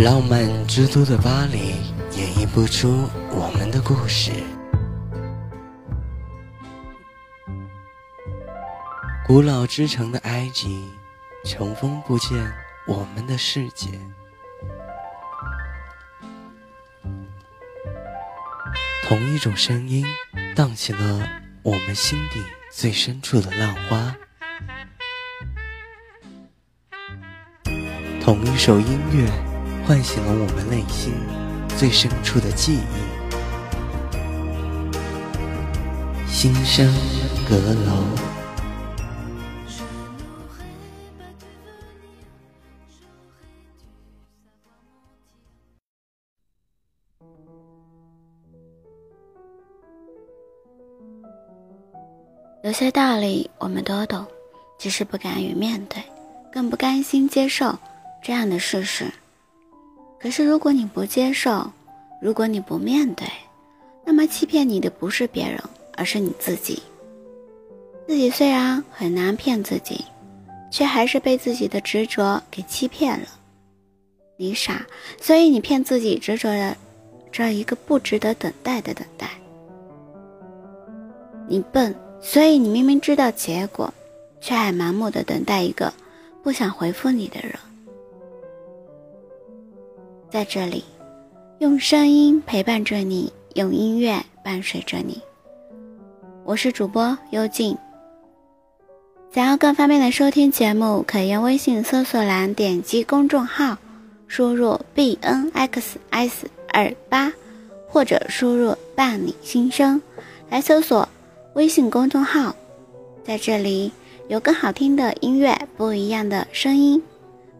浪漫之都的巴黎，演绎不出我们的故事。古老之城的埃及，乘风不见我们的世界。同一种声音，荡起了我们心底最深处的浪花。同一首音乐，唤醒了我们内心最深处的记忆。心生阁楼。有些道理我们都懂，只是不敢于面对，更不甘心接受。这样的事实，可是如果你不接受，如果你不面对，那么欺骗你的不是别人，而是你自己。自己虽然很难骗自己，却还是被自己的执着给欺骗了。你傻，所以你骗自己执着的这一个不值得等待的等待。你笨，所以你明明知道结果，却还盲目的等待一个不想回复你的人。在这里，用声音陪伴着你，用音乐伴随着你。我是主播幽静。想要更方便的收听节目，可用微信搜索栏点击公众号，输入 b n x s 二八，或者输入伴你心声来搜索微信公众号。在这里，有更好听的音乐，不一样的声音，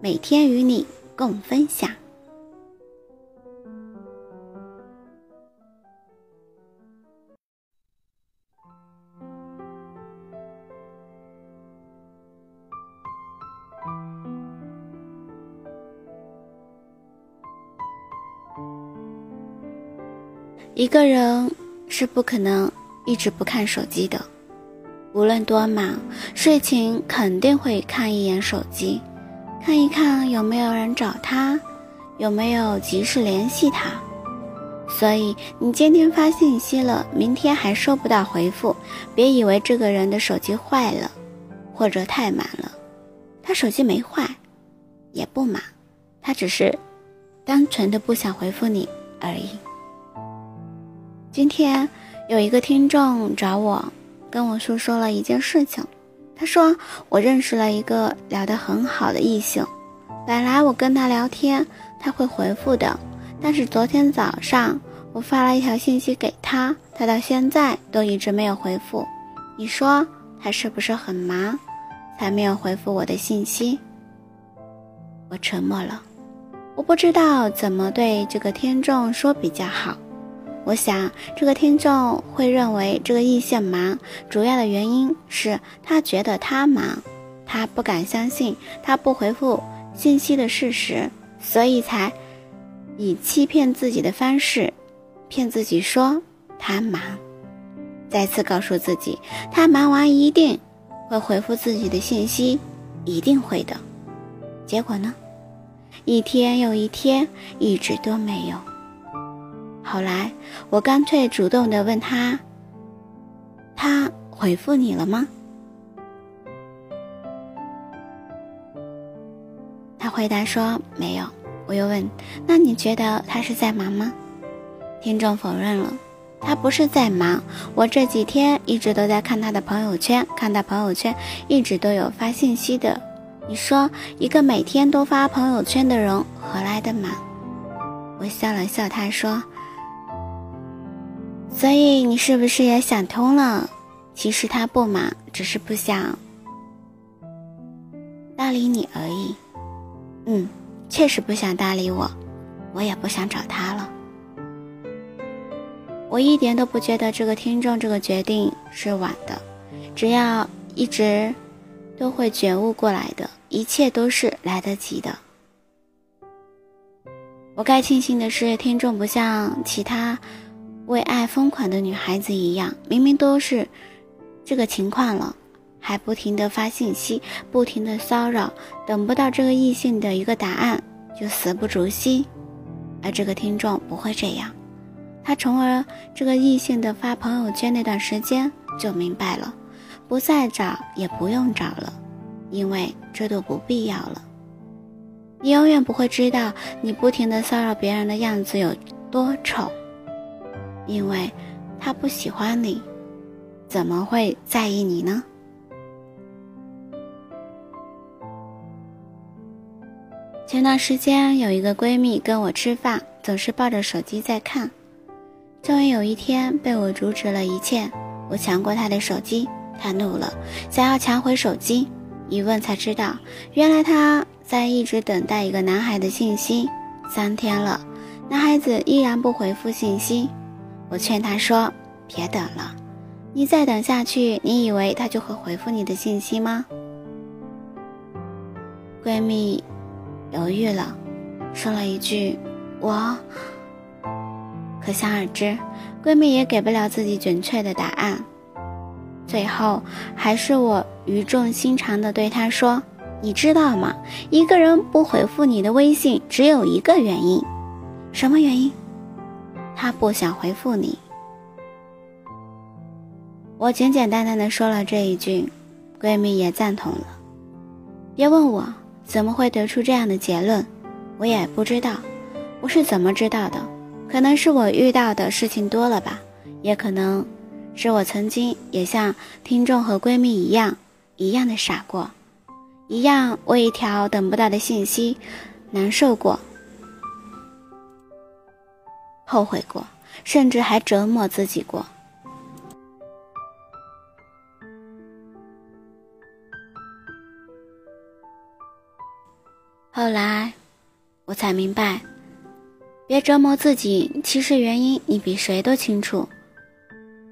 每天与你共分享。一个人是不可能一直不看手机的，无论多忙，睡前肯定会看一眼手机，看一看有没有人找他，有没有及时联系他。所以你今天发信息了，明天还收不到回复，别以为这个人的手机坏了，或者太满了，他手机没坏，也不满，他只是单纯的不想回复你而已。今天有一个听众找我，跟我诉说了一件事情。他说我认识了一个聊得很好的异性，本来我跟他聊天他会回复的，但是昨天早上我发了一条信息给他，他到现在都一直没有回复。你说他是不是很忙，才没有回复我的信息？我沉默了，我不知道怎么对这个听众说比较好。我想，这个听众会认为这个异性忙，主要的原因是他觉得他忙，他不敢相信他不回复信息的事实，所以才以欺骗自己的方式骗自己说他忙，再次告诉自己他忙完一定会回复自己的信息，一定会的。结果呢，一天又一天，一直都没有。后来，我干脆主动的问他：“他回复你了吗？”他回答说：“没有。”我又问：“那你觉得他是在忙吗？”听众否认了：“他不是在忙，我这几天一直都在看他的朋友圈，看他朋友圈一直都有发信息的。你说，一个每天都发朋友圈的人，何来的忙？”我笑了笑，他说。所以你是不是也想通了？其实他不忙，只是不想搭理你而已。嗯，确实不想搭理我，我也不想找他了。我一点都不觉得这个听众这个决定是晚的，只要一直都会觉悟过来的，一切都是来得及的。我该庆幸的是，听众不像其他。为爱疯狂的女孩子一样，明明都是这个情况了，还不停的发信息，不停的骚扰，等不到这个异性的一个答案，就死不足惜。而这个听众不会这样，他从而这个异性的发朋友圈那段时间就明白了，不再找也不用找了，因为这都不必要了。你永远不会知道你不停的骚扰别人的样子有多丑，因为他不喜欢你，怎么会在意你呢？前段时间有一个闺蜜跟我吃饭，总是抱着手机在看。终于有一天被我阻止了一切，我抢过她的手机，她怒了，想要抢回手机。一问才知道，原来她在一直等待一个男孩的信息，三天了，男孩子依然不回复信息。我劝她说：“别等了，你再等下去，你以为他就会回复你的信息吗？”闺蜜。犹豫了，说了一句：“我。”可想而知，闺蜜也给不了自己准确的答案。最后，还是我语重心长的对她说：“你知道吗？一个人不回复你的微信，只有一个原因。什么原因？他不想回复你。”我简简单单的说了这一句，闺蜜也赞同了。别问我。怎么会得出这样的结论？我也不知道，我是怎么知道的？可能是我遇到的事情多了吧，也可能是我曾经也像听众和闺蜜一样，一样的傻过，一样为一条等不到的信息难受过、后悔过，甚至还折磨自己过。后来，我才明白，别折磨自己。其实原因你比谁都清楚，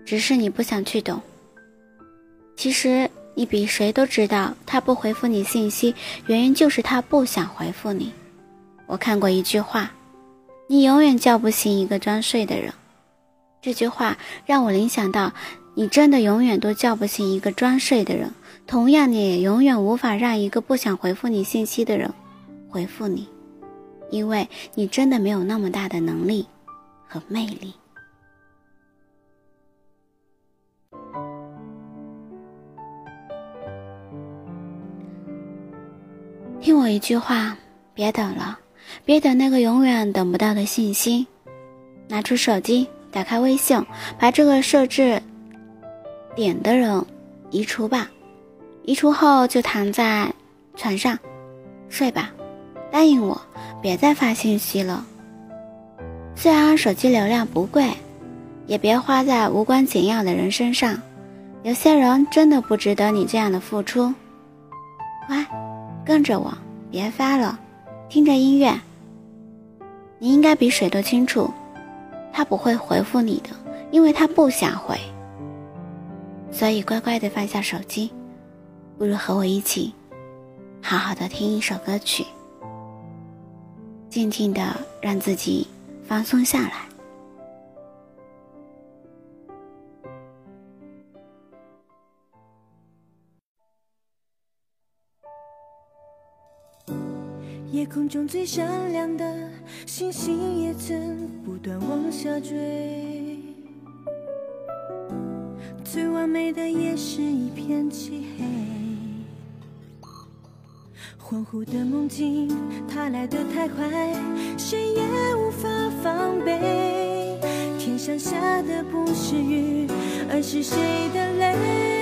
只是你不想去懂。其实你比谁都知道，他不回复你信息，原因就是他不想回复你。我看过一句话：“你永远叫不醒一个装睡的人。”这句话让我联想到，你真的永远都叫不醒一个装睡的人，同样，你也永远无法让一个不想回复你信息的人。回复你，因为你真的没有那么大的能力和魅力。听我一句话，别等了，别等那个永远等不到的信息。拿出手机，打开微信，把这个设置点的人移除吧。移除后就躺在床上睡吧。答应我，别再发信息了。虽然手机流量不贵，也别花在无关紧要的人身上。有些人真的不值得你这样的付出。乖，跟着我，别发了，听着音乐。你应该比谁都清楚，他不会回复你的，因为他不想回。所以乖乖的放下手机，不如和我一起，好好的听一首歌曲。静静的让自己放松下来。夜空中最闪亮的星星也曾不断往下坠，最完美的也是一片漆黑。恍惚的梦境，它来得太快，谁也无法防备。天上下的不是雨，而是谁的泪？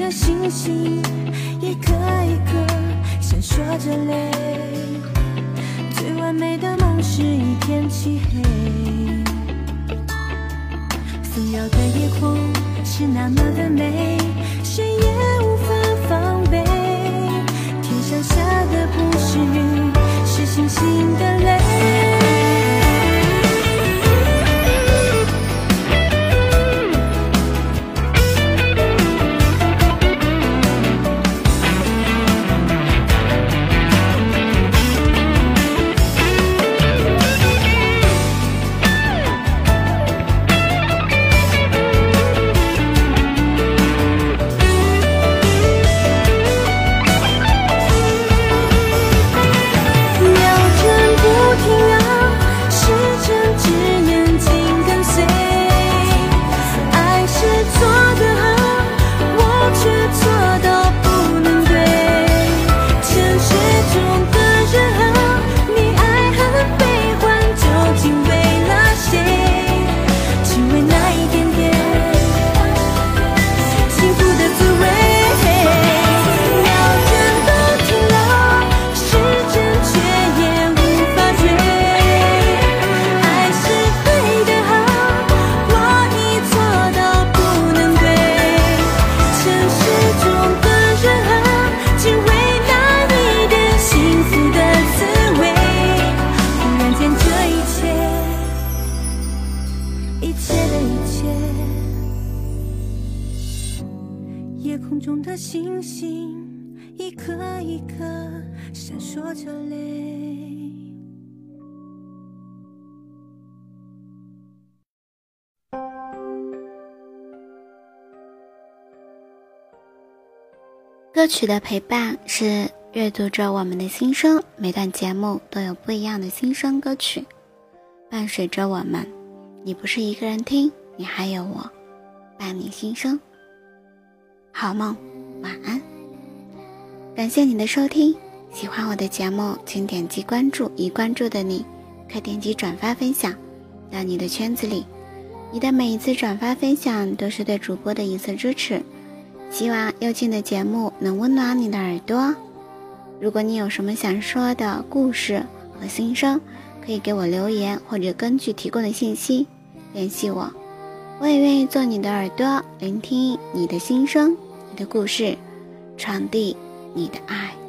的星星一颗一颗闪烁着泪，最完美的梦是一片漆黑，纷扰的夜空是那么的美，谁也无法防备。天上下的不是雨，是星星的泪。夜空中的星星一颗一颗闪烁着泪。歌曲的陪伴是阅读着我们的心声，每段节目都有不一样的心声歌曲，伴随着我们。你不是一个人听，你还有我，伴你心声。好梦。晚安，感谢你的收听。喜欢我的节目，请点击关注。已关注的你，可点击转发分享到你的圈子里。你的每一次转发分享，都是对主播的一次支持。希望又静的节目能温暖你的耳朵。如果你有什么想说的故事和心声，可以给我留言，或者根据提供的信息联系我。我也愿意做你的耳朵，聆听你的心声。你的故事，传递你的爱。